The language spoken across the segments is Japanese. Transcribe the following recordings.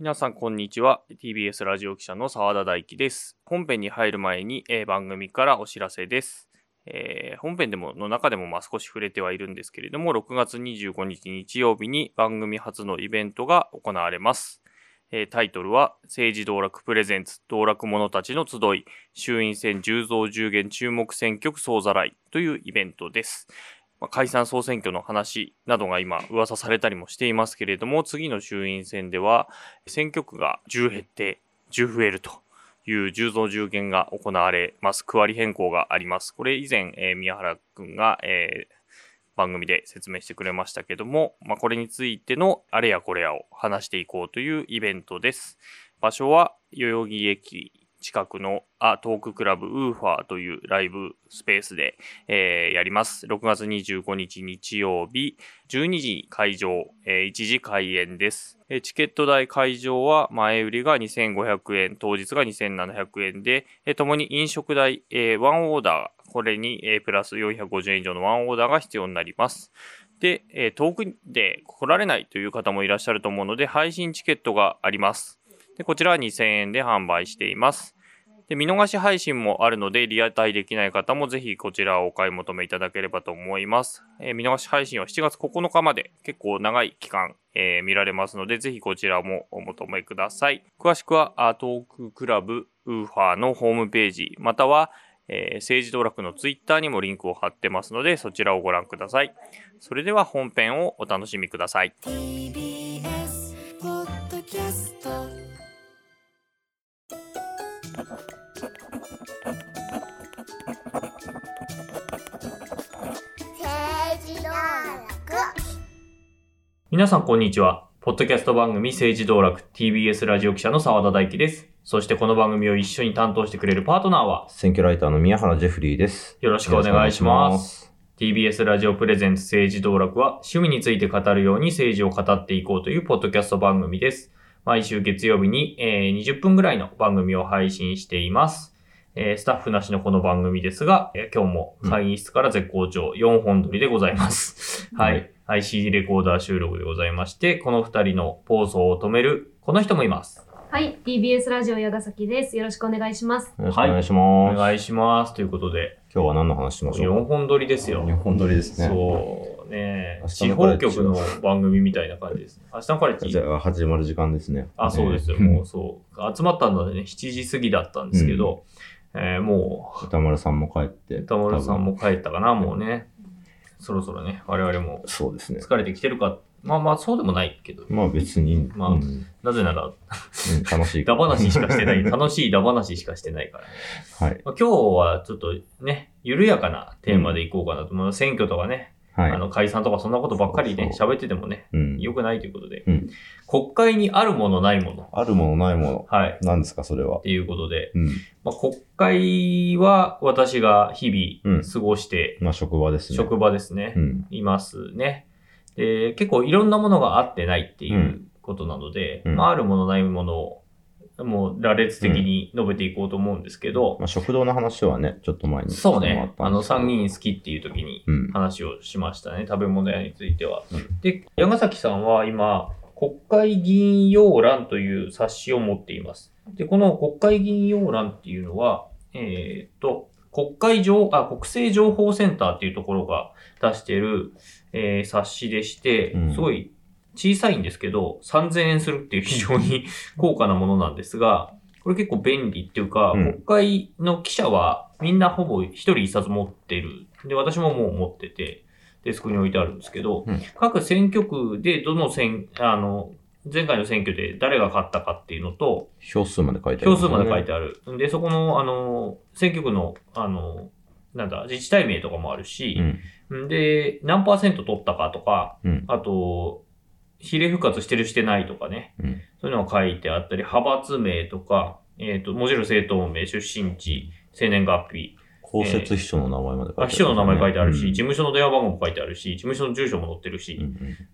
皆さん、こんにちは。TBS ラジオ記者の澤田大樹です。本編に入る前に、えー番組からお知らせです。えー本編でも、の中でもまあ少し触れてはいるんですけれども、6月25日日曜日に番組初のイベントが行われます。えータイトルは、政治道楽プレゼンツ道楽者たちの集い、衆院選10増10減注目選挙区総ざらいというイベントです。まあ解散総選挙の話などが今噂されたりもしていますけれども、次の衆院選では選挙区が10減って10増えるという10増10減が行われます。区割り変更があります。これ以前、えー宮原くんが、えー番組で説明してくれましたけども、まあ、これについてのあれやこれやを話していこうというイベントです。場所は代々木駅近くのアトーククラブウーファーというライブスペースで、えーやります。6月25日日曜日、12時会場、えー1時開演です。チケット代会場は前売りが2500円、当日が2700円で、えーともに飲食代、えーワンオーダー、これに、えープラス450円以上のワンオーダーが必要になります。で、えー遠くで来られないという方もいらっしゃると思うので、配信チケットがあります。で、こちらは2000円で販売しています。で、見逃し配信もあるので、リアタイできない方もぜひこちらをお買い求めいただければと思います。えー見逃し配信は7月9日まで結構長い期間、えー見られますので、ぜひこちらもお求めください。詳しくは、アートーククラブウーファーのホームページ、または、えー政治道楽のツイッターにもリンクを貼ってますので、そちらをご覧ください。それでは本編をお楽しみください。皆さんこんにちは。ポッドキャスト番組政治道楽 TBS ラジオ記者の澤田大樹です。そしてこの番組を一緒に担当してくれるパートナーは選挙ライターの宮原ジェフリーです。よろしくお願いします。TBS ラジオプレゼンツ政治道楽は趣味について語るように政治を語っていこうというポッドキャスト番組です。毎週月曜日に、えー20分ぐらいの番組を配信しています。えースタッフなしのこの番組ですが、えー今日も会議室から絶好調4本撮りでございます。ははいい。IC レコーダー収録でございまして、この二人の放送を止める、この人もいます。はい、TBS ラジオ矢ヶ崎です。よろしくお願いします。よろしくお願いしおます。願いします。ということで、今日は何の話しましょう4本撮りですよ。日本撮りですね。そうね明。日地方局の番組みたいな感じです。明日のカレッジ。じゃあ始まる時間ですね。あ、そうですよ。ねもうそう。集まったのでね、7時過ぎだったんですけど、えーも歌丸さんも帰って。う、歌丸さんも帰ったかな、もうね。そろそろね、我々もそうですね。疲れてきてるか。まあまあ、そうでもないけど。まあ別に、まあうんうんなぜなら、楽しい ダ話しかしてない。楽しいダ話しかしてないからね。はい。まあ、今日はちょっとね、緩やかなテーマでいこうかなと思う。選挙とかね、はい。あの解散とかそんなことばっかりね、喋っててもね、うん。良くないということで、うん国会にあるものないもの。あるものないもの。はい。何ですか、それはっ。ていうことで、うん。まあ、国会は私が日々うん過ごして、まあ職場ですね。職場ですね、うん。いますね。で、結構いろんなものがあってないっていううんことなので、うんまあ、あるものないものを、もう羅列的に述べていこうと思うんですけど、まあ食堂の話はね、ちょっと前に。そうね、あの参議院。院好きっていう時にうん。話をしましたね、食べ物屋については。うんで、山崎さんは今、国会議員要覧という冊子を持っています。で、この国会議員要覧っていうのは、えーっと、国会情、あ、国政情報センターっていうところが出している、えー冊子でしてう、んすごい小さいんですけど、3000円するっていう非常に高価なものなんですが、これ結構便利っていうか、うん国会の記者はみんなほぼ一人一冊持ってる。で、私ももう持ってて、デスクに置いてあるんですけど、うん各選挙区でどの選、あの、前回の選挙で誰が勝ったかっていうのと、票数まで書いてある、票数まで書いてある。で、そこの、あの、選挙区の、あの、なんだ、自治体名とかもあるしう、ん。で、何パーセント取ったかとか、うん。あと、比例復活してるしてないとかね、うん。そういうのが書いてあったり、派閥名とか、えっ、と、もちろん政党名、出身地、生年月日、公設秘書の名前まで書いてある、あ秘書の名前書いてあるし、うん事務所の電話番号も書いてあるし、事務所の住所も載ってるしう、ん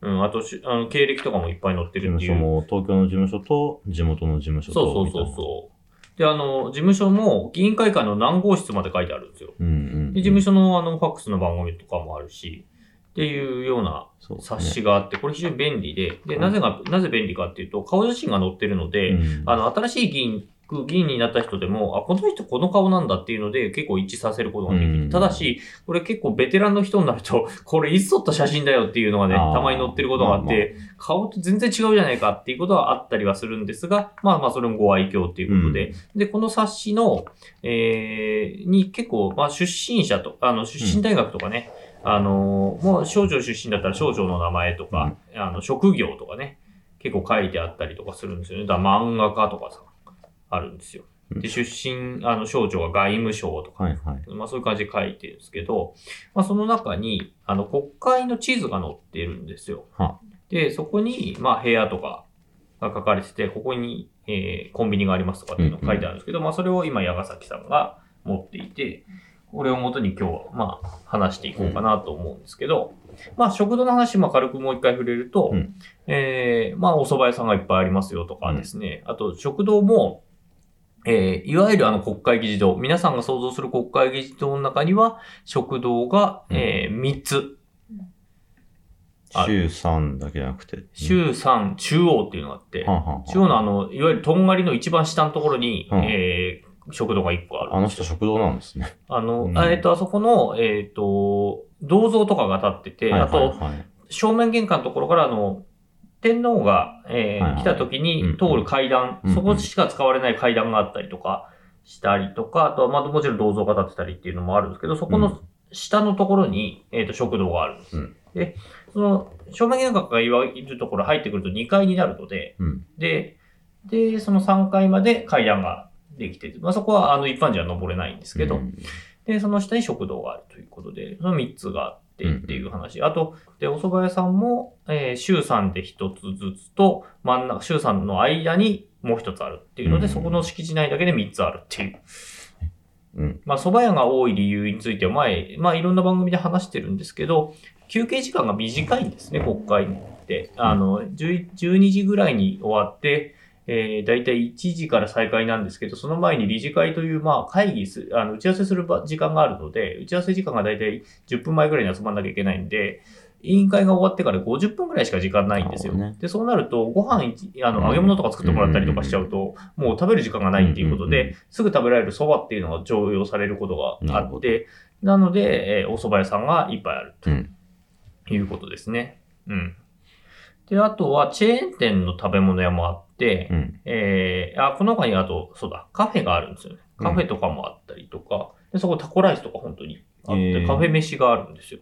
うんうん、あとし、あの、経歴とかもいっぱい載って事るっていう。務所も、東京の事務所と、地元の事務所と。そうそうそうそう。で、あの、事務所も議員会館の何号室まで書いてあるんですよ。う。うんうん。で、事務所のあの、ファックスの番号とかもあるし、っていうような冊子があって、これ非常に便利で、で、なぜが、なぜ便利かっていうと、顔写真が載ってるので、うん。あの、新しい議員、議員になった人でも、あ、この人この顔なんだっていうので結構一致させることができる。うん。ただし、これ結構ベテランの人になると、これいつ撮った写真だよっていうのがね、たまに載ってることがあって、顔と全然違うじゃないかっていうことはあったりはするんですが、まあまあそれもご愛嬌っていうことで、で、この冊子の、えー、に結構、まあ出身者と、あの、出身大学とかね、あの、もう省庁出身だったら省庁の名前とか、あの、職業とかね、結構書いてあったりとかするんですよね。だ漫画家とかさ、あるんですよ。で、出身、あの、省庁が外務省とか、はいはい。まあそういう感じで書いてるんですけど、まあその中に、あの、国会の地図が載ってるんですよ。はで、そこに、まあ部屋とかが書かれてて、ここに、えーコンビニがありますとかっていうのが書いてあるんですけど、まあそれを今、矢ヶ崎さんが持っていて、これをもとに今日は、まあ、話していこうかなと思うんですけど、まあ、食堂の話、まあ、軽くもう一回触れると、うん。えーまあ、お蕎麦屋さんがいっぱいありますよとかですね、あと、食堂も、えーいわゆるあの国会議事堂、皆さんが想像する国会議事堂の中には、食堂が、えー3つ、あ週3だけじゃなくて。週3、中央っていうのがあって、はんはんはん中央のあの、いわゆるとんがりの一番下のところに、うん。えー食堂が1個ある。あの人食堂なんですね。あの、うんあえっ、と、あそこの、えっ、と、銅像とかが立ってて、はいあと、はいはい正面玄関のところから、あの、天皇が、えーはいはい来た時に通る階段、うんそこしか使われない階段があったりとかしたりとか、あとは、まあ、もちろん銅像が立ってたりっていうのもあるんですけど、そこの下のところに、えっ、と、食堂があるんです。うんで、その、正面玄関がいるところ入ってくると2階になるので、うん。で、で、その3階まで階段ができてて、まあ、そこはあの一般人は登れないんですけど、うんで、その下に食堂があるということで、その3つがあってうんっていう話。あと、で、お蕎麦屋さんも、えー週3で1つずつと、真ん中、週3の間にもう1つあるっていうので、うんそこの敷地内だけで3つあるっていう。うん。まあ、蕎麦屋が多い理由については前、まあ、いろんな番組で話してるんですけど、休憩時間が短いんですね、国会って。あの、10 12時ぐらいに終わって、えー、だいたい1時から再開なんですけど、その前に理事会という、まあ、会議す、あの、打ち合わせする場時間があるので、打ち合わせ時間がだいたい10分前ぐらいに集まんなきゃいけないんで、委員会が終わってから50分ぐらいしか時間ないんですよ。ねで、そうなると、ご飯一、あの、うん揚げ物とか作ってもらったりとかしちゃうと、もう食べる時間がないっていうことで、すぐ食べられる蕎麦っていうのが常用されることがあって、なので、えーお蕎麦屋さんがいっぱいあるとうん。いうことですね。うん。で、あとは、チェーン店の食べ物屋もあって、うん。えー、あ、この他にあと、そうだ、カフェがあるんですよね。カフェとかもあったりとか、で、そこタコライスとか本当にあって、へーカフェ飯があるんですよ。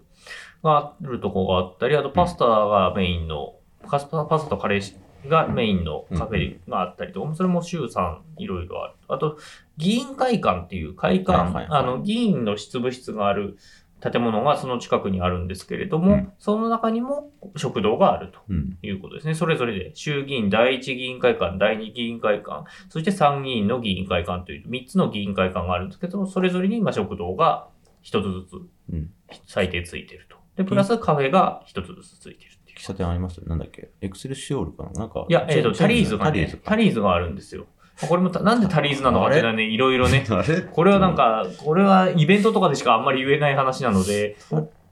があるとこがあったり、あとパスタがメインの、パスタパスタとカレーがメインのカフェがあったりとか、それも週3いろいろある。あと、議員会館っていう会館、はいはいはいあの、議員の執務室がある建物がその近くにあるんですけれども、うんその中にも食堂があると。うん。いうことですね。それぞれで、衆議院第一議員会館、第二議員会館、そして参議院の議員会館という3つの議員会館があるんですけども、それぞれにまあ食堂が1つずうん。つ最低ついてると。で、プラスカフェが1つずつついてるっていう。喫茶店ありますなんだっけエクセルシオールかななんか。いや、えっ、と、タリーズがねタリーズ、か。タリーズがあるんですよ。これもた、なんでタリーズなのかっていうのはね、いろいろね、あれ？これはなん、か、これはイベントとかでしかあんまり言えない話なので、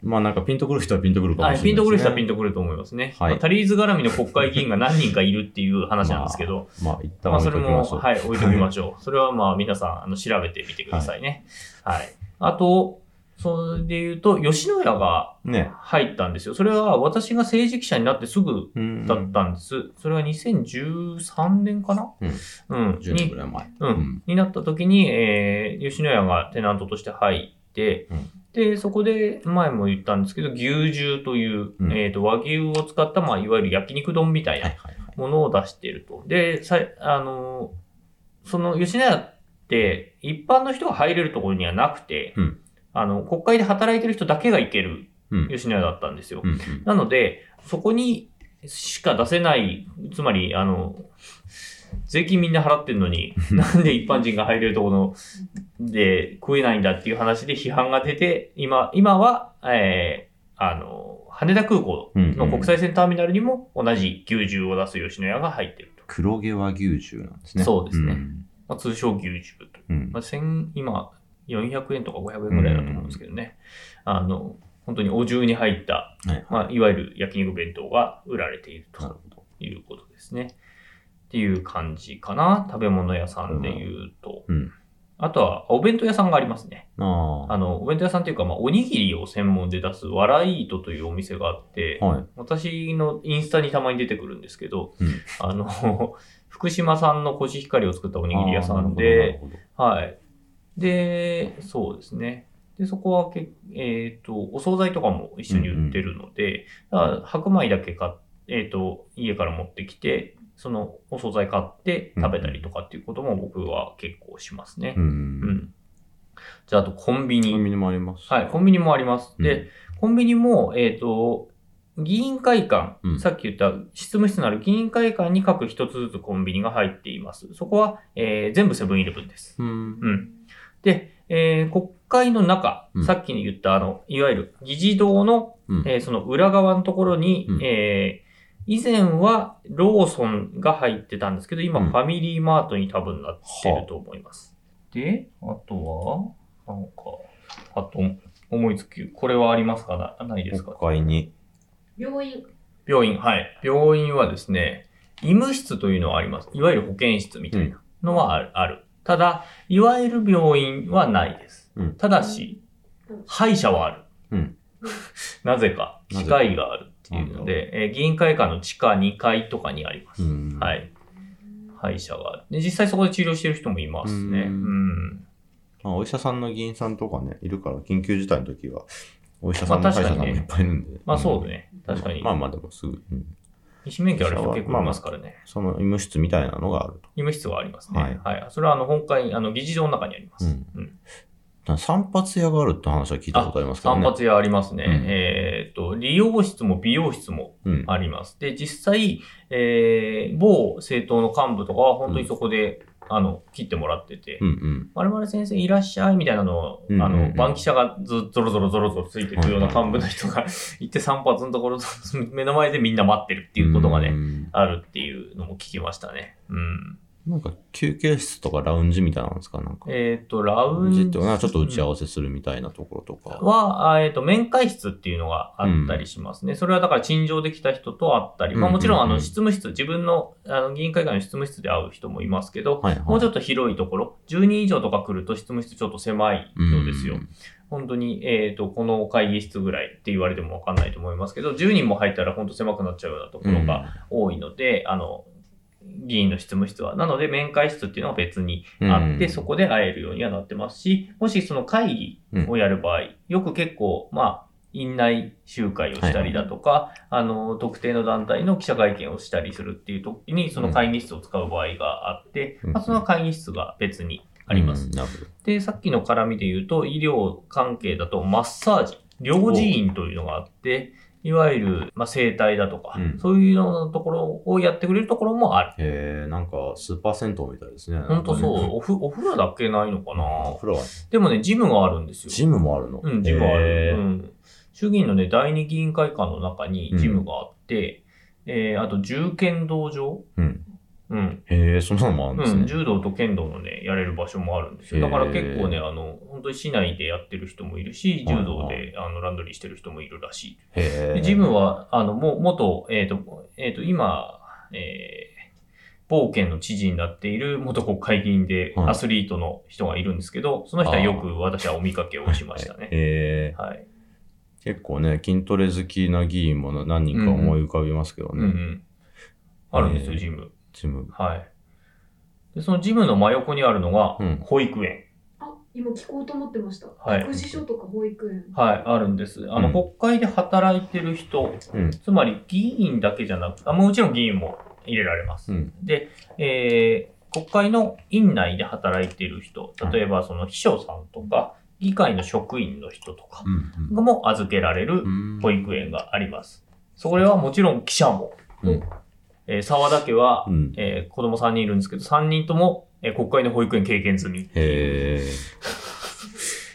まあなんかピンとくる人はピンとくるかもしれない、はい、ピンとくる人はピンととくると思いますね。はい。まあタリーズ絡みの国会議員が何人かいるっていう話なんですけど、まあ一旦まあ、置それも、いときましょう。はい、置いときましょう。それはまあ、皆さん、あの、調べてみてくださいね。はい。あと、それで言うと、吉野家がね。入ったんですよ。それは私が政治記者になってすぐうん。だったんです。それは2013年かな？うん。うん。10年にぐらい前。ううんん。になった時に、えー、吉野家がテナントとして入って、うんで、そこで、前も言ったんですけど、牛重という、うんえっ、と、和牛を使った、まあ、いわゆる焼肉丼みたいな。ものを出していると。で、さいあの、その吉野家って一般の人が入れるところにはなくて、うんあの、国会で働いてる人だけが行けるうん。吉野家だったんですよ。うんうん。なので、そこにしか出せない、つまり、あの、税金みんな払ってんのに、なんで一般人が入れるところで食えないんだっていう話で批判が出て、今、今は、えー、あの、羽田空港の国際線ターミナルにも同じ牛重を出す吉野家が入ってると。黒毛和牛重なんですね。そうですねんまあ、通称牛重と。うんまあ、千今、400円とか500円ぐらいだと思うんですけどね。あの、本当にお重に入った、はい。まあ、いわゆる焼肉弁当が売られていると。いうことですね。っていう感じかな。食べ物屋さんで言うと。うん。あとは、お弁当屋さんがありますね。ああの、お弁当屋さんっていうか、まあ、おにぎりを専門で出す、わらいーとというお店があって、あ。はい。私のインスタにたまに出てくるんですけど、うんあの、福島産のコシヒカリを作ったおにぎり屋さんで、はい。で、そうですね。で、そこはけ、えっ、と、お惣菜とかも一緒に売ってるので、だから白米だけ買っえっ、と、家から持ってきて、そのお惣菜買って食べたりとかっていうことも僕は結構しますねど。う。うんん。じゃあ、あとコンビニ。コンビニもあります。はい、コンビニもあります。うんで、コンビニも、えっ、と、議員会館、うんさっき言った執務室のある議員会館に各一つずつコンビニが入っています。そこは、えー全部セブンイレブンです。うん。うん。で、えー国会の中、うんさっきに言ったあの、いわゆる議事堂の、うん。えーその裏側のところに、うんえー以前はローソンが入ってたんですけど、今うんファミリーマートに多分なってると思います。で、あとは、なんか、あと思いつき、これはありますか？なないですか？国会に。病院。病院、はい。病院はですね、医務室というのはあります。いわゆる保健室みたいなのはある。ただ、いわゆる病院はないです。うんただし、歯医者はある。うん。なぜか、なぜ歯科医があるっていうので、えー議員会館の地下2階とかにあります。うん。。はいい。歯医者がある。で、実際そこで治療してる人もいますね。ううんん。まあ、お医者さんの議員さんとかね、いるから、緊急事態の時は、お医者さんまの歯医者さんもいっぱいいるんで。まあそうね。確かに。まあまあでもすぐ、うん医師免許ある人結構いますからね。その医務室みたいなのがあると。医務室はありますね。ははいい。それはあの、本会、あの、議事堂の中にあります。うんうん散髪屋があるって話は聞いたことありますけどね。散髪屋ありますね。うんえっ、と、理容室も美容室もうん。あります。で、実際、えー、某政党の幹部とかは本当にそこで、あの、切ってもらってて、うんうん。我々先生いらっしゃいみたいなのを、うんうんうんあの、番記者がずゾロゾロゾロゾロついてくるような幹部の人が 行って散髪のところ、目の前でみんな待ってるっていうことがね、んあるっていうのも聞きましたね。うん。なんか休憩室とかラウンジみたいなんですか？なんか。えっ、と、ラウンジってちょっと打ち合わせするみたいなところとか。は、あえっ、と、面会室っていうのがあったりしますね。それはだから陳情できた人と会ったり、まあうんもちろんあの、うんうん執務室、自分のあの議員会館の執務室で会う人もいますけど、はいはい。もうちょっと広いところ、10人以上とか来ると執務室ちょっと狭いのですよ。本当に、えっ、と、この会議室ぐらいって言われてもわかんないと思いますけど、10人も入ったら本当狭くなっちゃうようなところが多いので、あの、議員の執務室は。なので、面会室っていうのが別にあって、うん。そこで会えるようにはなってますし、もしその会議をやる場合、よく結構、まあ、院内集会をしたりだとか、あの、特定の団体の記者会見をしたりするっていう時に、その会議室を使う場合があって、うん。まあ、その会議室が別にあります。で、さっきの絡みで言うと、医療関係だとマッサージ、療治院というのがあって、いわゆる、まあ、整体だとか、うんそういうようなところをやってくれるところもある。へえ、なんかスーパー銭湯みたいですね。ほんとそう。おふお風呂だけないのかなお風呂はねでもね、ジムがあるんですよ。ジムもあるの？うん、ジムある。うん。衆議院のね、第二議員会館の中にジムがあって、えー、あと、重剣道場うん。うん。へえ、そんなのもあるんですうん、ね。柔道と剣道のね、やれる場所もあるんですよ。だから結構ね、あの、本当に市内でやってる人もいるし、柔道であのランドリーしてる人もいるらしい。へえ。でジムは、あの、も、元、えっ、と、えっ、と、今、えー、某県の知事になっている元国会議員ではいアスリートの人がいるんですけど、その人はよく私はお見かけをしましたね。へえ。はい。結構ね、筋トレ好きな議員も何人か思い浮かびますけどね。うんうん。あるんですよ、ジム。ジム。はい。で、そのジムの真横にあるのがうん、保育園。あ、今聞こうと思ってました。はい育児所とか保育園。はい、あるんです。あの、うん国会で働いてる人、うん。つまり議員だけじゃなくあもちろん議員も入れられます。うん。で、えー国会の院内で働いてる人、例えばその秘書さんとか、議会の職員の人とかうん。も預けられるうん。保育園があります。それはもちろん記者も、うんえー沢田家は、うん。えー子供3人いるんですけど、3人とも、えー国会の保育園経験済み。へえ。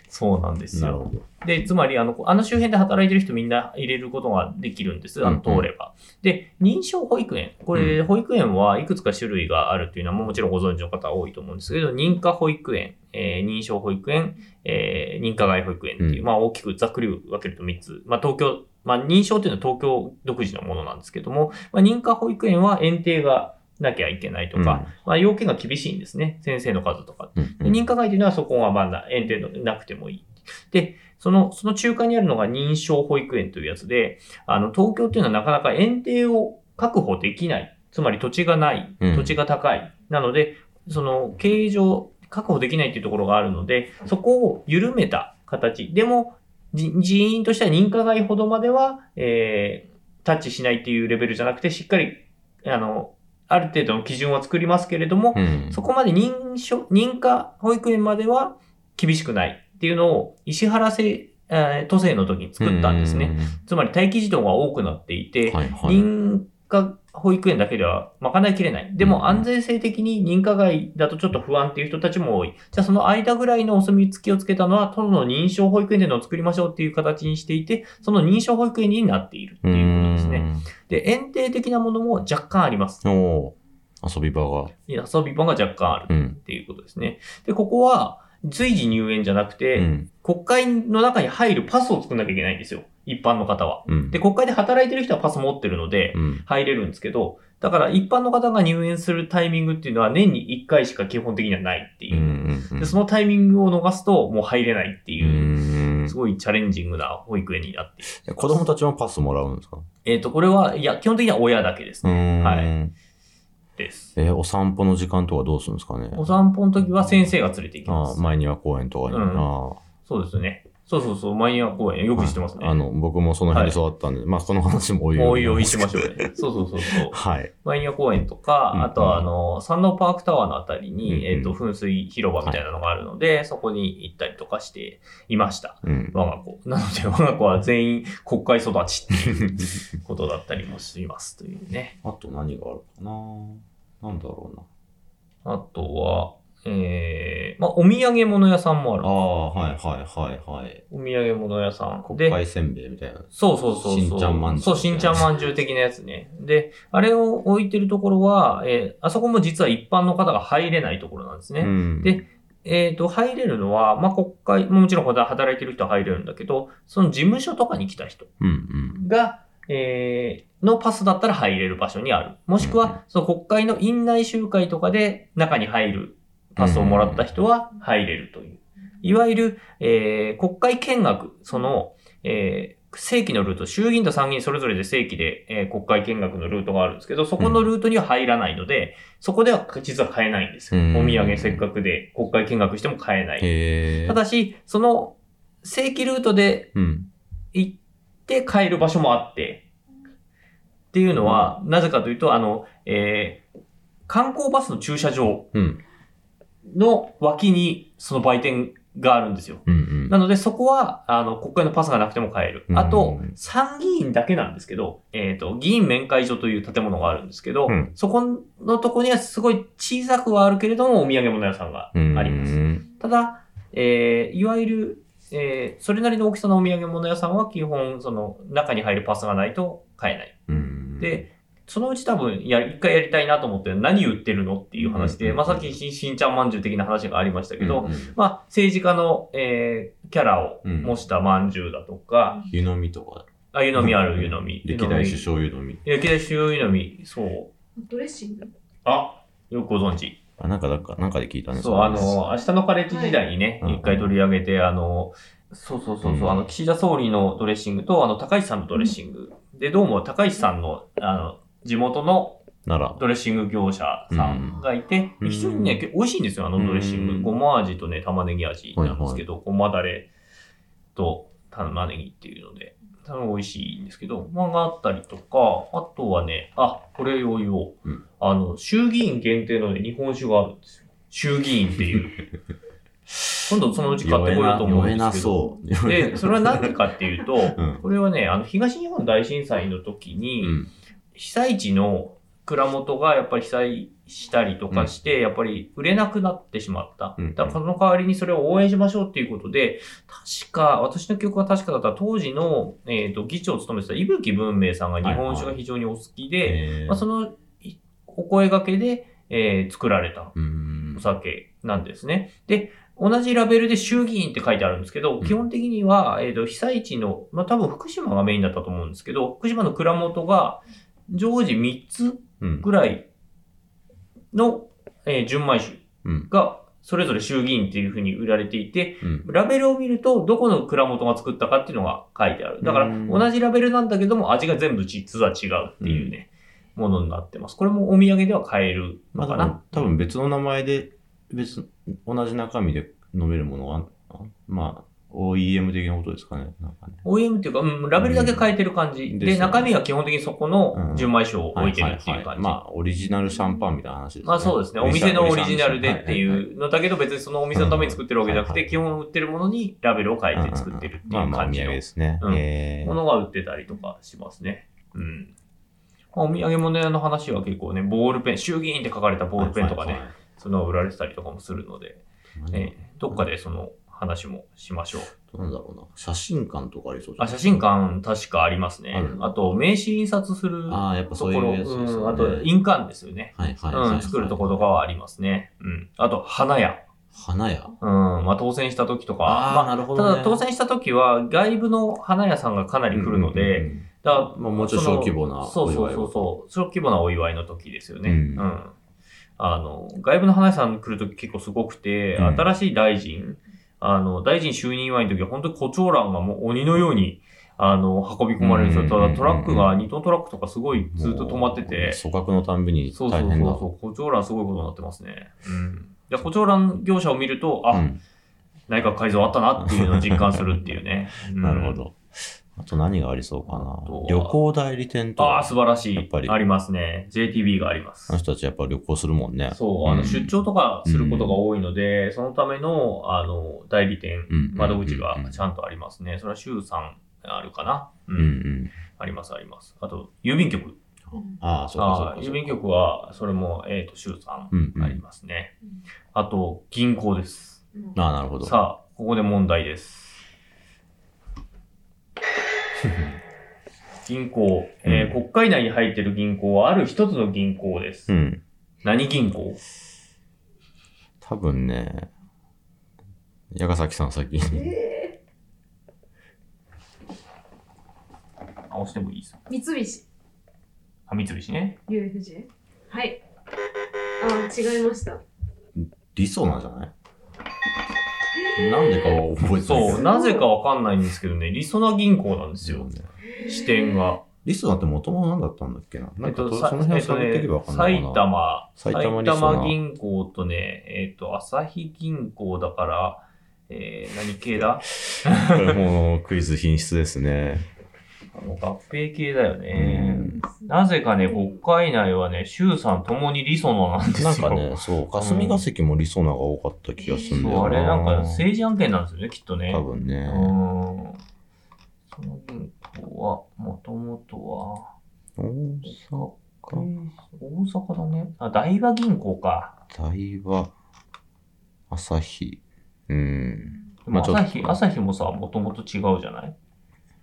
そうなんですよ。で、つまり、あの、あの周辺で働いてる人みんな入れることができるんです。あの、うんうん通れば。で、認証保育園。これ、う保育園はいくつか種類があるっていうのは、もちろんご存知の方多いと思うんですけど、認可保育園、えー認証保育園、えー認可外保育園っていう、うんまあ、大きくざっくり分けると3つ。まあ、東京、まあ、認証っていうのは東京独自のものなんですけども、まあ、認可保育園は園庭がなきゃいけないとか、うんまあ、要件が厳しいんですね。先生の数とか。うんで認可外というのはそこはまだ園庭のなくてもいい。で、その、その中間にあるのが認証保育園というやつで、あの、東京っていうのはなかなか園庭を確保できない。つまり土地がない。うん土地が高い。なので、その、経営上確保できないっていうところがあるので、そこを緩めた形。でも、じ人員としては認可外ほどまでは、えー、タッチしないっていうレベルじゃなくて、しっかり、あの、ある程度の基準は作りますけれども、うん。そこまで認証、認可保育園までは厳しくないっていうのを石原政、えー都政の時に作ったんですね。つまり待機児童が多くなっていて、うん。はいはい。認可保育園だけでは賄いきれない。でうんも安全性的に認可外だとちょっと不安っていう人たちも多い。じゃあその間ぐらいのお墨付きをつけたのは、都の認証保育園でのを作りましょうっていう形にしていて、その認証保育園になっているっていうことですね。で、園庭的なものも若干あります。うん。おー遊び場が。遊び場が若干ある。うん。っていうことですね。で、ここは随時入園じゃなくて、うん。国会の中に入るパスを作んなきゃいけないんですよ。一般の方は。うん。で、国会で働いてる人はパス持ってるので、うん。入れるんですけど、だから一般の方が入園するタイミングっていうのは年に1回しか基本的にはないってうん。いうう。ん。で、そのタイミングを逃すともう入れないってういう、んすごいチャレンジングな保育園になっている。子供たちもパスもらうんですか？えっ、と、これは、いや、基本的には親だけですうね。ん。はい。です。えーお散歩の時間とかどうするんですかね？お散歩の時は先生が連れて行きますああ、。前庭公園とかに。うんあそうですね。そうそうそう、マイヤー公園よく知ってますね。あの、僕もその辺で育ったんで、まあ、その話もおいもういいよ、いしましょうね。そうそうそうそう。はい。マイヤー公園とか、うんあとはあの、山王パークタワーのあたりに、うんうんえっ、と、噴水広場みたいなのがあるので、そこに行ったりとかしていました。うん。我が子。なので、我が子は全員国会育ちっていうことだったりもしますというね。あと何があるかななんだろうな。あとは、えー、まあ、お土産物屋さんもある。ああ、はいはいはいはい。お土産物屋さん。で、国会せんべいみたいな。そうそうそうそう。しんちゃんまんじゅうそう、しんちゃんまんじゅう的なやつね。で、あれを置いてるところは、えーあそこも実は一般の方が入れないところなんですね。うんで、えっ、と、入れるのは、まあ、国会、もちろん働いてる人は入れるんだけど、その事務所とかに来た人うんが、えーのパスだったら入れる場所にある。もしくうんは、その国会の院内集会とかで中に入るパスをもらった人は入れるという。いわゆる、えー国会見学、その、えー正規のルート、衆議院と参議院それぞれで正規で、えー国会見学のルートがあるんですけど、そこのルートには入らないので、そこでは実は買えないんですよ。うんお土産せっかくで国会見学しても買えない。ただし、その正規ルートでうん。行って買える場所もあって、っていうのは、なぜかというと、あの、えー観光バスの駐車場うん。の脇にその売店があるんですよ。うんうん。なので、そこは、あの、国会のパスがなくても買える。うんあと、参議院だけなんですけど、えっ、と、議員面会所という建物があるんですけど、うんそこのとこにはすごい小さくはあるけれども、お土産物屋さんがあうんります。ただ、えーいわゆる、えーそれなりの大きさのお土産物屋さんは基本、その、中に入るパスがないと買えない。うん。で、そのうち多分、や、一回やりたいなと思って、何売ってるのっていう話で、うんまあ、さっきししんちゃんまんじゅう的な話がありましたけど、うんうんまあ、政治家の、えーキャラをうん模したまんじゅうだとか、湯飲みとか。あ、湯飲みある湯飲み。歴代首相湯飲み。歴代首相湯飲み、そう。ドレッシング？あ、よくご存知。あ、なんか、なんか、なんかで聞いたね。そう、あの、明日のカレッジ時代にね、はい一回取り上げて、あの、そうそうそうそう、うんあの、岸田総理のドレッシングと、あの、高市さんのドレッシング。で、どうも高市さんの、あの、地元の。ドレッシング業者さんがいて、うん非常にね、美味しいんですよ、あのドレッシング。うんごま味とね、玉ねぎ味なんですけど、ごまだれと玉ねぎっていうので、多分美味しいんですけど、まあ、があったりとか、あとはね、あ、これを言おう。うんあの、衆議院限定のね、日本酒があるんですよ。衆議院っていう。今度そのうち買ってこようと思うんですけど。で、それは何でかっていうと、うん。これはね、あの、東日本大震災の時に、うん。被災地の蔵元がやっぱり被災したりとかして、やっぱり売れなくなってしまった。うんだからその代わりにそれを応援しましょうっていうことで、確か、私の記憶が確かだったら当時の、えっ、と、議長を務めてた伊吹文明さんが日本酒が非常にお好きで、えーまあ、そのいお声掛けで、えー作られたうんお。酒なんですね。で、同じラベルで衆議院って書いてあるんですけど、うん基本的には、えっ、と、被災地の、まあ、多分福島がメインだったと思うんですけど、福島の蔵元が常時3つうん。ぐらいの、えー純米酒うん。が、それぞれ衆議院っていう風に売られていて、うん。ラベルを見ると、どこの蔵元が作ったかっていうのが書いてある。だから、うん同じラベルなんだけども、味が全部実は違うっていうね、ものになってます。これもお土産では買えるまあ、のかな。多分別の名前で、別、同じ中身で飲めるものが、あまあ、OEM 的なことですかね。なんかね。OEM っていうか、うん、ラベルだけ変えてる感じ。で、うんですよね中身は基本的にそこの純米酒を置いてるっていう感じ。はははまあ、オリジナルシャンパンみたいな話ですね。まあそうですね。お店のオリジナルでっていうのだけど別にそのお店のために作ってるわけじゃなくて、うん基本売ってるものにラベルを変えて作ってるっていうまあまあ、お感じの土産ですね。うんえーものが売ってたりとかしますね。うん。まあお土産物屋の話は結構ね、ボールペン、衆議院って書かれたボールペンとかね、はいはいはいその売られてたりとかもするので、何えーどっかでその話もしましょう。なんだろうな。写真館とかありそうじゃあ、ない？写真館確かありますねある。あと、名刺印刷するああ、やっぱところ、そういうやつですよね。うん、あと、印鑑ですよね。はいはいはいはい。うん、作るところとかはありますね。うん。あと、花屋。花屋？うん、まあ当選した時とか。あーまあなるほどねただ当選した時は外部の花屋さんがかなり来るので、まあもうちょっと小規模なそのそうそうそうそう。小規模なお祝いの時ですよね。うんあの、外部の花屋さん来る時結構すごくて、うん新しい大臣、あの、大臣就任祝いの時は本当に胡蝶蘭がもう鬼のように、あの、運び込まれるんですよ。ただトラックが2トントラックとかすごいずっと止まってて、組閣のたんびにそうそうそう大変だ。そう、胡蝶蘭すごいことになってますね。うん。で、胡蝶蘭業者を見ると、あ、うん内閣改造あったなっていうのを実感するっていうね。うんなるほ。ど。あと何がありそうかな。旅行代理店とああ、か。素晴らしい。やっぱりありますね。JTB がありますあの。人たちやっぱ旅行するもんね。そう、あの、うん出張とかすることが多いので、そのための、あの、代理店、うん窓口がちゃんとありますね。それは週3あるかな。う。うんうんん。あります、あります。あと、郵便局。ああ、そうかそうか郵便局は、それも、えっ、と、週3うんうんありますね。あと、銀行です。ああ、なるほど。さあ、ここで問題です。銀行、えーうん国会内に入っている銀行はある一つの銀行です。うん。何銀行？多分ね、矢ヶ崎さん先に。あ、押してもいいですよ。三菱あ、三菱ね。UFJ はいあ違いました理想なんじゃない？なんでかは覚えてないそう。なぜかわかんないんですけどね、りそな銀行なんですよ。ね。支店が。リスナーって元々何だったんだっけな？なんかと、さその辺探っていけばわかんない埼かな。玉、埼玉銀行とね、えっ、と、朝日銀行だから、えー、何系だ？これもうクイズ品質ですね。あの合併系だよね。うんなぜかね、国会内はね、衆参ともにリソナなんですよ。なんかね、そう、霞が関もリソナが多かった気がするんだよな。あれなんか政治案件なんですよね、きっとね。多分ね。うん。その銀行は、もともとは、大阪、大阪だね。あ、大和銀行か。大和、朝日。うん。でもまあちょっと朝日、朝日もさ、もともと違うじゃない？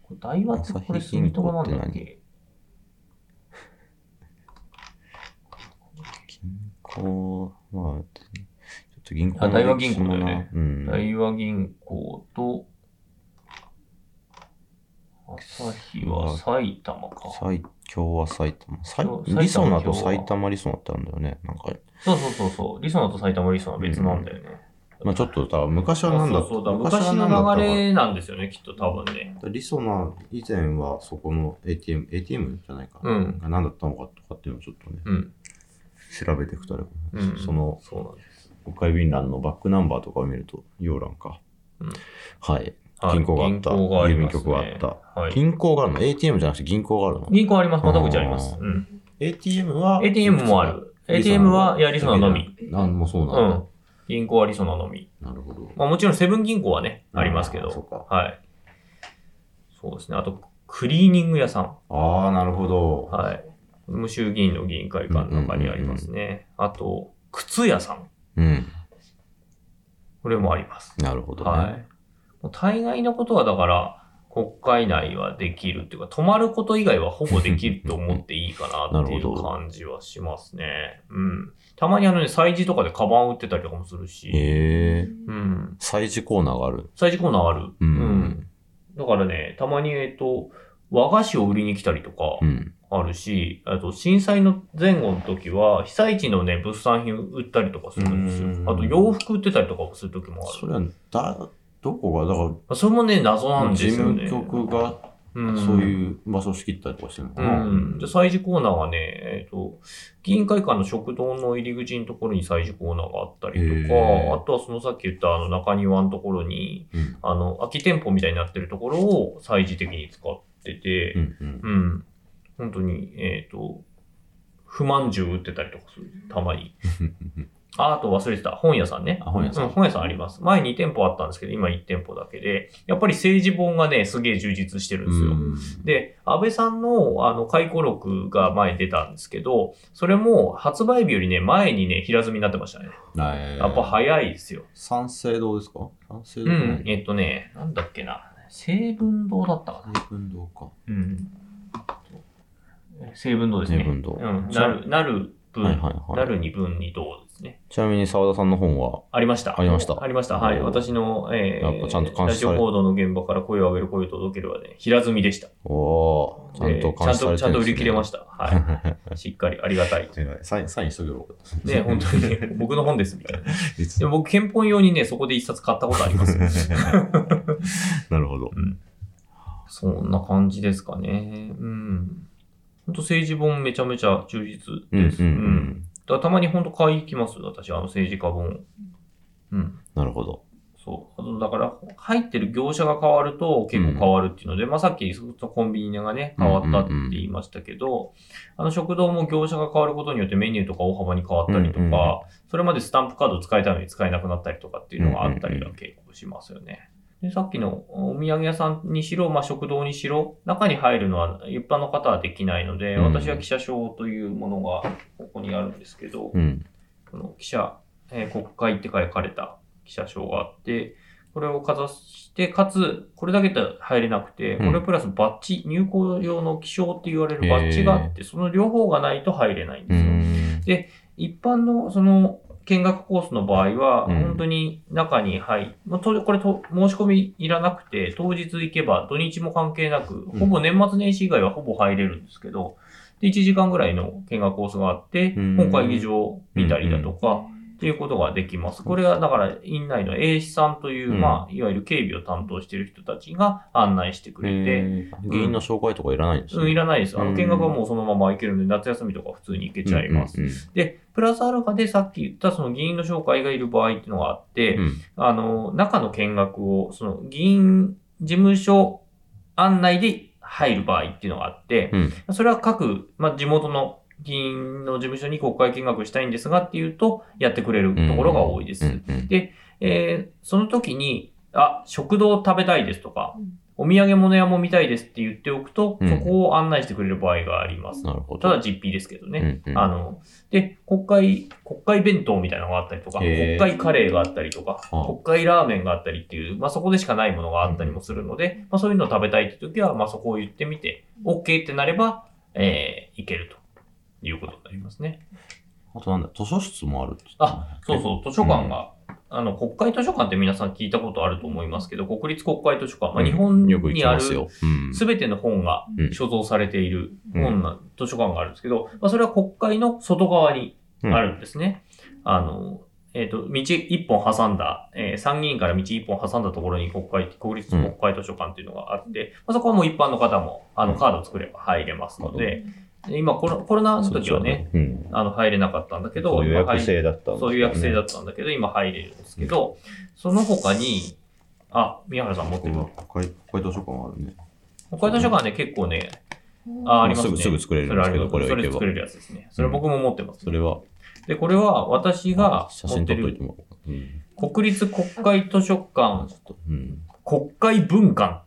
これ大和ってこれ住友なんだっけ？銀行、まあ、ちょっと銀行あ大和銀行だよねうん。大和銀行と、朝日は埼玉か。埼今日は埼玉。さい今日リソナと埼玉リソナってあるんだよね。なんか、そうそうそうそう。リソナと埼玉リソナは別なんだよね。まあちょっと、多分昔は何だそうそうだ昔の流れなんですよね、きっと多分ね。リソナ以前はそこの ATM、ATM じゃないか。うんが何だったのかとかっていうのをちょっとね、うん。調べていくとあれ、うん。そのそうなんです。国会便欄のバックナンバーとかを見ると、洋欄か。うんはい。はい銀行があった。郵便局があったはい。銀行があるの ?ATM じゃなくて銀行があるの？銀行あります。窓口あります。うん。?ATM は ATM もある。ATM は、いや、リソナのみ。。なんもそううなんだ。ん。銀行はリソナのみ。なるほど。まあもちろんセブン銀行はね、ありますけど。そうかはい。そうですね。あと、クリーニング屋さん。ああ、なるほど。はい。無衆議院の議員会館の中にありますね。あと、靴屋さん。うん。これもあります。なるほどね。はい。もう大概のことはだから、国会内はできるっていうか、泊まること以外はほぼできると思っていいかなっていなるほどう感じはしますね。うん。たまにあのね、催事とかでカバン売ってたりとかもするし。へえ。うん。催事コーナーがある。催事コーナーある。うん。だからね、たまに、えっと、和菓子を売りに来たりとかうん。あるし、あと震災の前後の時は、被災地のね、物産品売ったりとかするんですよう。んあと洋服売ってたりとかもする時もある。それは、だ、どこが、だかまあそれもね、謎なら、んです事よね。務局がうんそういう場所を仕切ったりとかしてるのかうな。ん。で、催事コーナーはね、えっ、と、議員会館の食堂の入り口のところに催事コーナーがあったりとへか、ーあとはそのさっき言ったあの中庭のところに、うんあの、空き店舗みたいになってるところを催事的に使ってて、うんうん。うん。本当に、えっ、と、不満重売ってたりとかする。たまに。あ、あと忘れてた。本屋さんね。あ本屋さんう本屋さんあります。前2店舗あったんですけど、今1店舗だけで、やっぱり政治本がね、すげえ充実してるんですよ。うんで、安倍さんの、あの、回顧録が前に出たんですけど、それも発売日よりね、前にね、平積みになってましたね。えーやっぱ早いですよ。三省堂ですか？三省う堂ん。えっとね、なんだっけな。成文堂だったかな。成文堂か。うん。成文堂ですね。成文堂うん。なる、なる分、はいはいはいなるに分に堂ですね。ちなみに澤田さんの本は、ありました。ありましたありました。はい。私の、えやっぱちゃんと監ラ視されジオ報道の現場から声を上げる声を届けるはね、平積みでした。おおーちゃんと監視されてるね、でちゃんと、ちゃんと売り切れました。はい。しっかりありがたい。サイン、サインしとけばよかった。ね、本当にね、僕の本ですみたいな。実でも僕、憲法用にね、そこで一冊買ったことありますよ。なるほど。そんな感じですかね。うん。本当政治本めちゃめちゃ充実です。うんうんうん。だたまに本当買い行きます、私、あの政治家本。うん。なるほど。そう。だから、入ってる業者が変わると結構変わるっていうので、まあさっきコンビニがね、変わったって言いましたけど、あの食堂も業者が変わることによってメニューとか大幅に変わったりとか、うんうんそれまでスタンプカード使えたのに使えなくなったりとかっていうのがあったりは結構しますよね。で、さっきのお土産屋さんにしろ、まあ、食堂にしろ、中に入るのは一般の方はできないので、うん私は記者証というものがここにあるんですけど、うん。この記者、えー国会って書かれた記者証があって、これをかざして、かつ、これだけでは入れなくて、うんこれプラスバッジ、入校用の記章って言われるバッジがあって、その両方がないと入れないんうですよ。ん。一般の、その、見学コースの場合は、うん。本当に中に入まあとこれと、申し込みいらなくて、当日行けば土日も関係なく、うん。ほぼ年末年始以外はほぼ入れるんですけど、で、1時間ぐらいの見学コースがあって、うん。本会議場を見たりだとか、っていうことができます。これは、だから、院内の A 士さんという、うん。まあ、いわゆる警備を担当している人たちが案内してくれて、えー。議員の紹介とかいらないんですうん、いね。らないです。あの、うん。見学はもうそのまま行けるので、夏休みとか普通に行けちゃいます。うんうん。で、プラスアルファでさっき言ったその議員の紹介がいる場合っていうのがあって、うん。あの、中の見学を、その議員事務所案内で入る場合っていうのがあって、うん。それは各、まあ、地元の議員の事務所に国会見学したいんですがっていうと、やってくれるところが多いです。うん。うん。でえーその時に、あ、食堂食べたいですとか、お土産物屋も見たいですって言っておくと、うんそこを案内してくれる場合があります。なるほど。ただ実費ですけどね。うんうんあの、で、国会、国会弁当みたいなのがあったりとか、国会カレーがあったりとか、あ国会ラーメンがあったりっていう、まあそこでしかないものがあったりもするので、まあそういうのを食べたいって時は、まあそこを言ってみて、OK ってなれば、えー、いけるということになりますね。あとなんだ、図書室もあるっってあ、そうそう、図書館が、あの、国会図書館って皆さん聞いたことあると思いますけど、国立国会図書館、まあ日本にあるますべての本がうん所蔵されている本な、図書館があるんですけど、まあ、それは国会の外側にあるんですね。あの、えっ、と、道一本挟んだ、えー参議院から道一本挟んだところに国会、国立国会図書館っていうのがあって、まあ、そこはもう一般の方も、あの、カードを作れば入れますので、今コロ、コロナの時はね、うん。あの、入れなかったんだけど、そう予約制だったんねそういう予約制だったんだけど、今入れるんですけど、その他に、あ、宮原さん持ってる？国会国会図書館あるね。国会図書館はね、結構ね、あ、ありますね。すぐすぐ作れるんですけどそれありますこれそれ作れるやつですね。それ僕も持ってます。それは、で、これは私が写持ってる真撮っといてもらおう。うん。国立国会図書館ちょっと、うん。国会文館、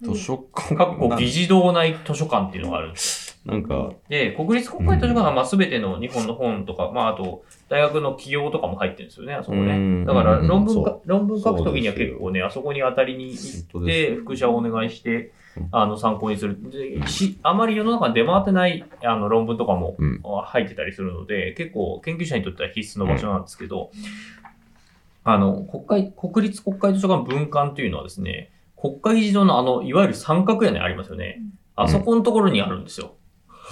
図書館かっこ議事堂内図書館っていうのがあるんです。なんか、で、国立国会図書館はまあ全ての日本の本とか、まああと、大学の企業とかも入ってるんですよね、あそこうね。んだからうん論文か論文書くときには結構ね、あそこに当たりに行って、副写をお願いしてうん、あの、参考にする。でしあまり世の中に出回ってないあの論文とかもうん入ってたりするので、結構研究者にとっては必須の場所なんですけど、あの、国会、国立国会図書館文館というのはですね、国会議事堂のあの、いわゆる三角屋根ありますよね。あそこのところにあるんですよ。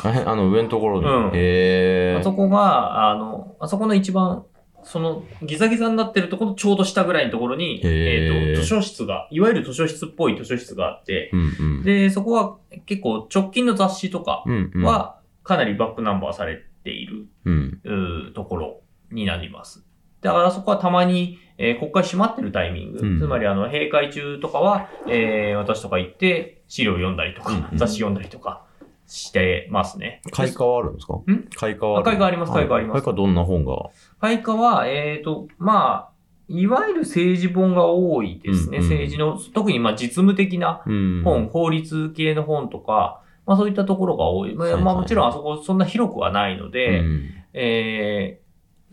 えあの上のところに。うんへえ。あそこが、あの、あそこの一番、その、ギザギザになってるところのちょうど下ぐらいのところに、えっ、と、図書室が、いわゆる図書室っぽい図書室があって、うんうん。で、そこは結構直近の雑誌とかは、かなりバックナンバーされている、うん。ところになります。だからそこはたまに、えー国会閉まってるタイミング、うんつまりあの、閉会中とかは、えー私とか行って資料読んだりとか、雑誌読んだりとかしてますね。開花はあるんですか？ん？開花は開花あります開花あります。開花どんな本が？開花は、えっ、と、まあ、いわゆる政治本が多いですね。うんうん。政治の、特にまあ実務的なうん。本、法律系の本とか、まあそういったところが多い。まあ、はいはい。まあもちろんあそこそんな広くはないので、うん。えー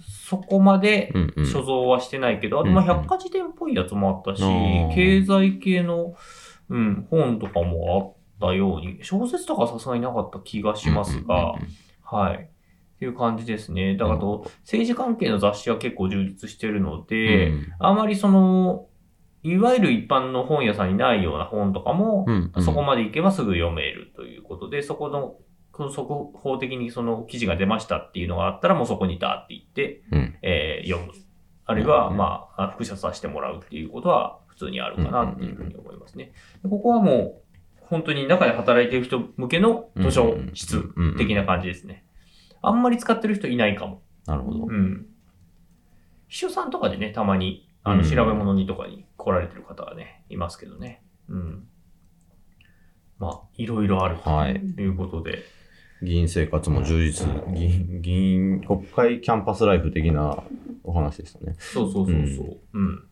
そこまでうんうん。所蔵はしてないけど、あとまあうんうん。百科事典っぽいやつもあったし、あー。経済系の、うん、本とかもあったように、小説とかはさすがになかった気がしますが、はい。っていう感じですね。だからあと、政治関係の雑誌は結構充実してるので、あまりその、いわゆる一般の本屋さんにないような本とかも、うんうんそこまで行けばすぐ読めるということで、そこの、速報的にその記事が出ましたっていうのがあったら、もうそこにダーって行って、うんえー読む。あるいは、うんまあ、複写させてもらうっていうことは普通にあるかなっていうふうに思いますね。でここはもう、本当に中で働いている人向けの図書室的な感じですね。あんまり使ってる人いないかも。なるほど。うん。秘書さんとかでね、たまに、あの、うん調べ物にとかに来られてる方はね、いますけどね。うん。まあ、いろいろあるはい。ということで。議員生活も充実。議員、議員、国会キャンパスライフ的なお話でしたね。そうそうそうそう。うん。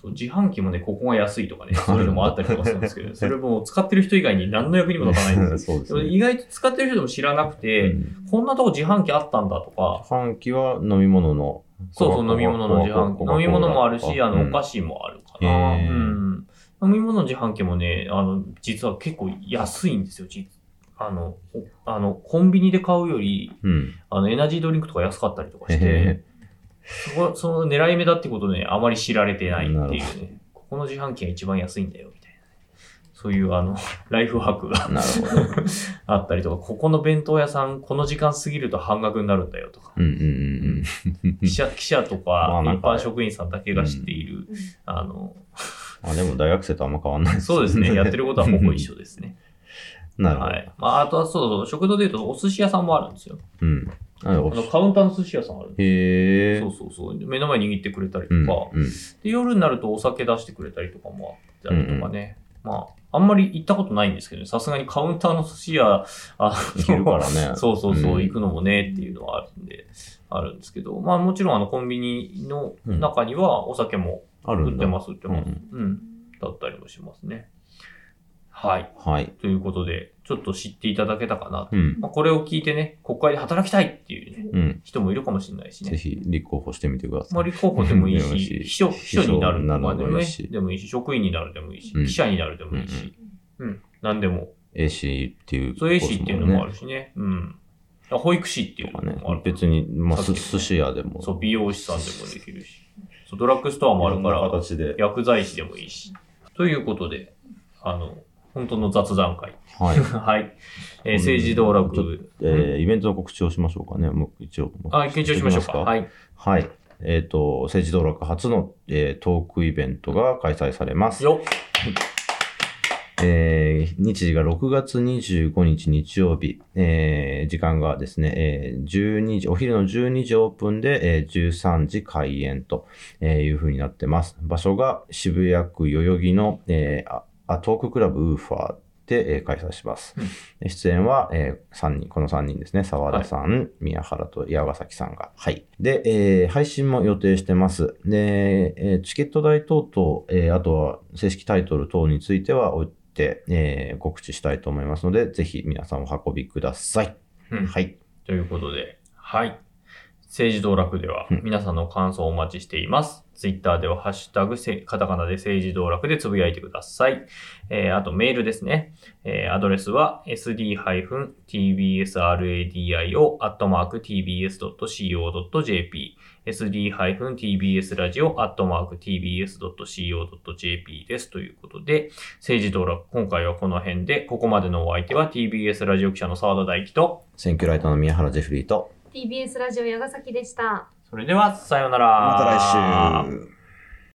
そう自販機もね、ここが安いとかね、そういうのもあったりとかするんですけど、それも使ってる人以外に何の役にも立たないんです そうですね。意外と使ってる人でも知らなくて、うんこんなとこ自販機あったんだとか、半期は飲み物の。そうそう、飲み物の自販機。飲み物もあるし、あの、お菓子。子もあるかな。うん。飲み物の自販機もね、あの、実は結構安いんですよ、実あの、おあの、コンビニで買うより、うん。あの、エナジードリンクとか安かったりとかして、へそこその狙い目だってことね、あまり知られてないっていうね。ここの自販機が一番安いんだよ、みたいなね。そういう、あの、ライフハックがーなるほど。あったりとか、ここの弁当屋さん、この時間過ぎると半額になるんだよとか。うんうんうんうん。記者記者とまか一般職員さんだけが知っている、あの、あ、でも大学生とあんま変わんないですそうですね、やってることはほぼ一緒ですね。なるほど。はい。まあ、あとはそうそう、食堂で言うとお寿司屋さんもあるんですよ。うん。ああの、カウンターの寿司屋さんある。へえ。そうそうそう。目の前に握ってくれたりとうん。か、うん。で、夜になるとお酒出してくれたりとかもあったりとかね。まあ、あんまり行ったことないんですけどね、さすがにカウンターの寿司屋、あいけるからね。そうそうそう、うん行くのもねっていうのはあるんで、あるんですけど、まあもちろんあのコンビニの中にはお酒も。売ってます、売ってます。ううん。だったりもしますね。はい。はい。ということで、ちょっと知っていただけたかなと。うん。まあ、これを聞いてね、国会で働きたいっていうね、うん。人もいるかもしれないしね。ぜひ立候補してみてください。まあ、立候補でもいいし、し秘書、秘書になるでもねもいいし、でもいいし、職員になるでもいいし、うん記者になるでもいいし、うん、なんでも。AC っていう。そう、A 氏っていうのもあるしね。うん。あ保育士っていうとかねのもある。。別に、まあ、寿司屋でも。そう、美容師さんでもできるし。そう、ドラッグストアもあるから。薬剤師でもいいし。ということで、あの、本当の雑談会。はい。はい。えー政治道楽。えーイベントの告知をしましょうかね。もう一応。あ、緊張しましょうか。い。はい。はい。えっ、と、政治道楽初の、えートークイベントが開催されます。よえー日時が6月25日日曜日、えー時間がですね、えー12時、お昼の12時オープンで、えー13時開演とえーいう風になってます。場所が渋谷区代々木の、えーああトーククラブウーファーで、えー開催します。出演は、え3人、この3人ですね。沢田さん、宮原と矢ヶ崎さんが。はい。で、えー配信も予定してます。で、えーチケット代等々、えーあとは正式タイトル等については追って、えー告知したいと思いますので、ぜひ皆さんお運びください。うんはい。ということで、はい。政治道楽ではうん皆さんの感想をお待ちしています。ツイッターではハッシュタグせ、カタカナで政治道楽でつぶやいてください。えー、あとメールですね。えー、アドレスは sd-tbsradio.tbs.co.jp sd-tbsradio.tbs.co.jp です。ということで、政治道楽、今回はこの辺で、ここまでのお相手は TBS ラジオ記者の澤田大樹と、選挙ライターの宮原ジェフリーと、TBS ラジオ矢ヶ崎でした。それでは、さようなら。また来週。